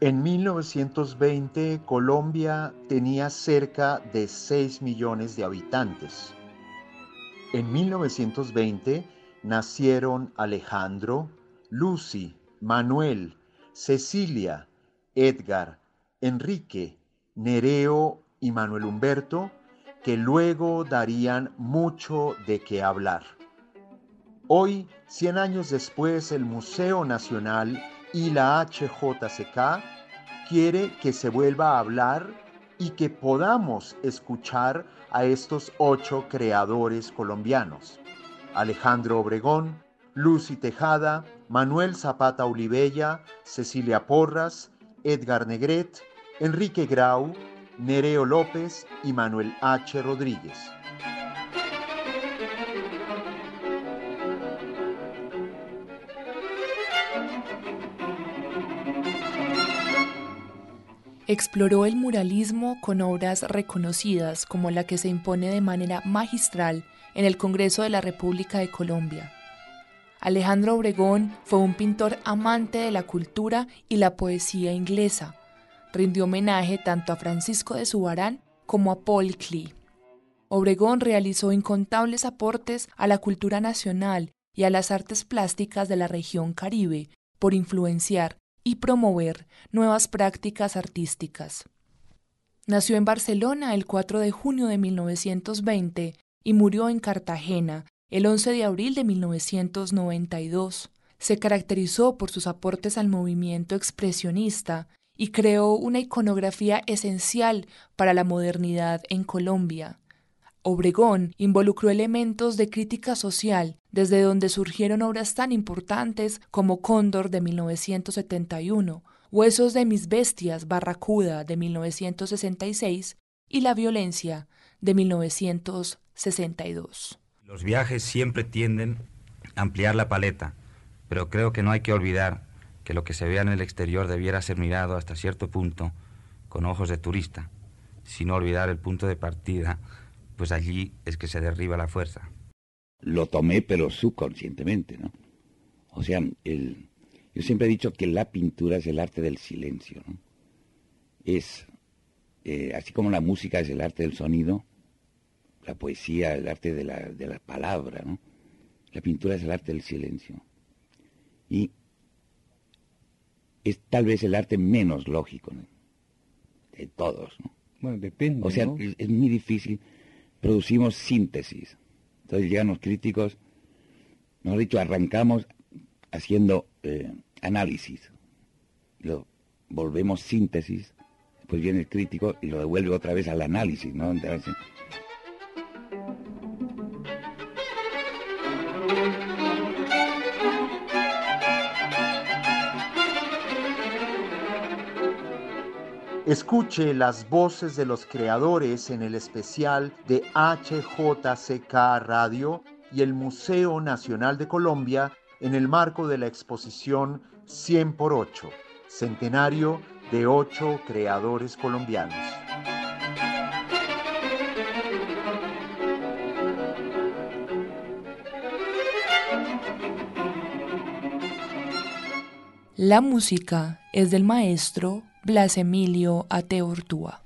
En 1920 Colombia tenía cerca de 6 millones de habitantes. En 1920 nacieron Alejandro, Lucy, Manuel, Cecilia, Edgar, Enrique, Nereo y Manuel Humberto, que luego darían mucho de qué hablar. Hoy, 100 años después, el Museo Nacional y la HJCK quiere que se vuelva a hablar y que podamos escuchar a estos ocho creadores colombianos. Alejandro Obregón, Lucy Tejada, Manuel Zapata Olivella, Cecilia Porras, Edgar Negret, Enrique Grau, Nereo López y Manuel H. Rodríguez. Exploró el muralismo con obras reconocidas como la que se impone de manera magistral en el Congreso de la República de Colombia. Alejandro Obregón fue un pintor amante de la cultura y la poesía inglesa. Rindió homenaje tanto a Francisco de Subarán como a Paul Klee. Obregón realizó incontables aportes a la cultura nacional y a las artes plásticas de la región Caribe por influenciar y promover nuevas prácticas artísticas. Nació en Barcelona el 4 de junio de 1920 y murió en Cartagena el 11 de abril de 1992. Se caracterizó por sus aportes al movimiento expresionista y creó una iconografía esencial para la modernidad en Colombia. Obregón involucró elementos de crítica social desde donde surgieron obras tan importantes como Cóndor de 1971, Huesos de mis bestias, Barracuda de 1966 y La violencia de 1962. Los viajes siempre tienden a ampliar la paleta, pero creo que no hay que olvidar que lo que se vea en el exterior debiera ser mirado hasta cierto punto con ojos de turista, sin olvidar el punto de partida, pues allí es que se derriba la fuerza lo tomé, pero subconscientemente, ¿no? O sea, el, yo siempre he dicho que la pintura es el arte del silencio, ¿no? Es, eh, así como la música es el arte del sonido, la poesía el arte de la, de la palabra, ¿no? La pintura es el arte del silencio. Y es tal vez el arte menos lógico ¿no? de todos, ¿no? Bueno, depende. O sea, es muy difícil. Producimos síntesis entonces llegan los críticos, mejor dicho, arrancamos haciendo eh, análisis, lo volvemos síntesis, pues viene el crítico y lo devuelve otra vez al análisis, ¿no? Escuche las voces de los creadores en el especial de HJCK Radio y el Museo Nacional de Colombia en el marco de la exposición 100 por 8, centenario de ocho creadores colombianos. La música es del maestro Blas Emilio Ateortúa.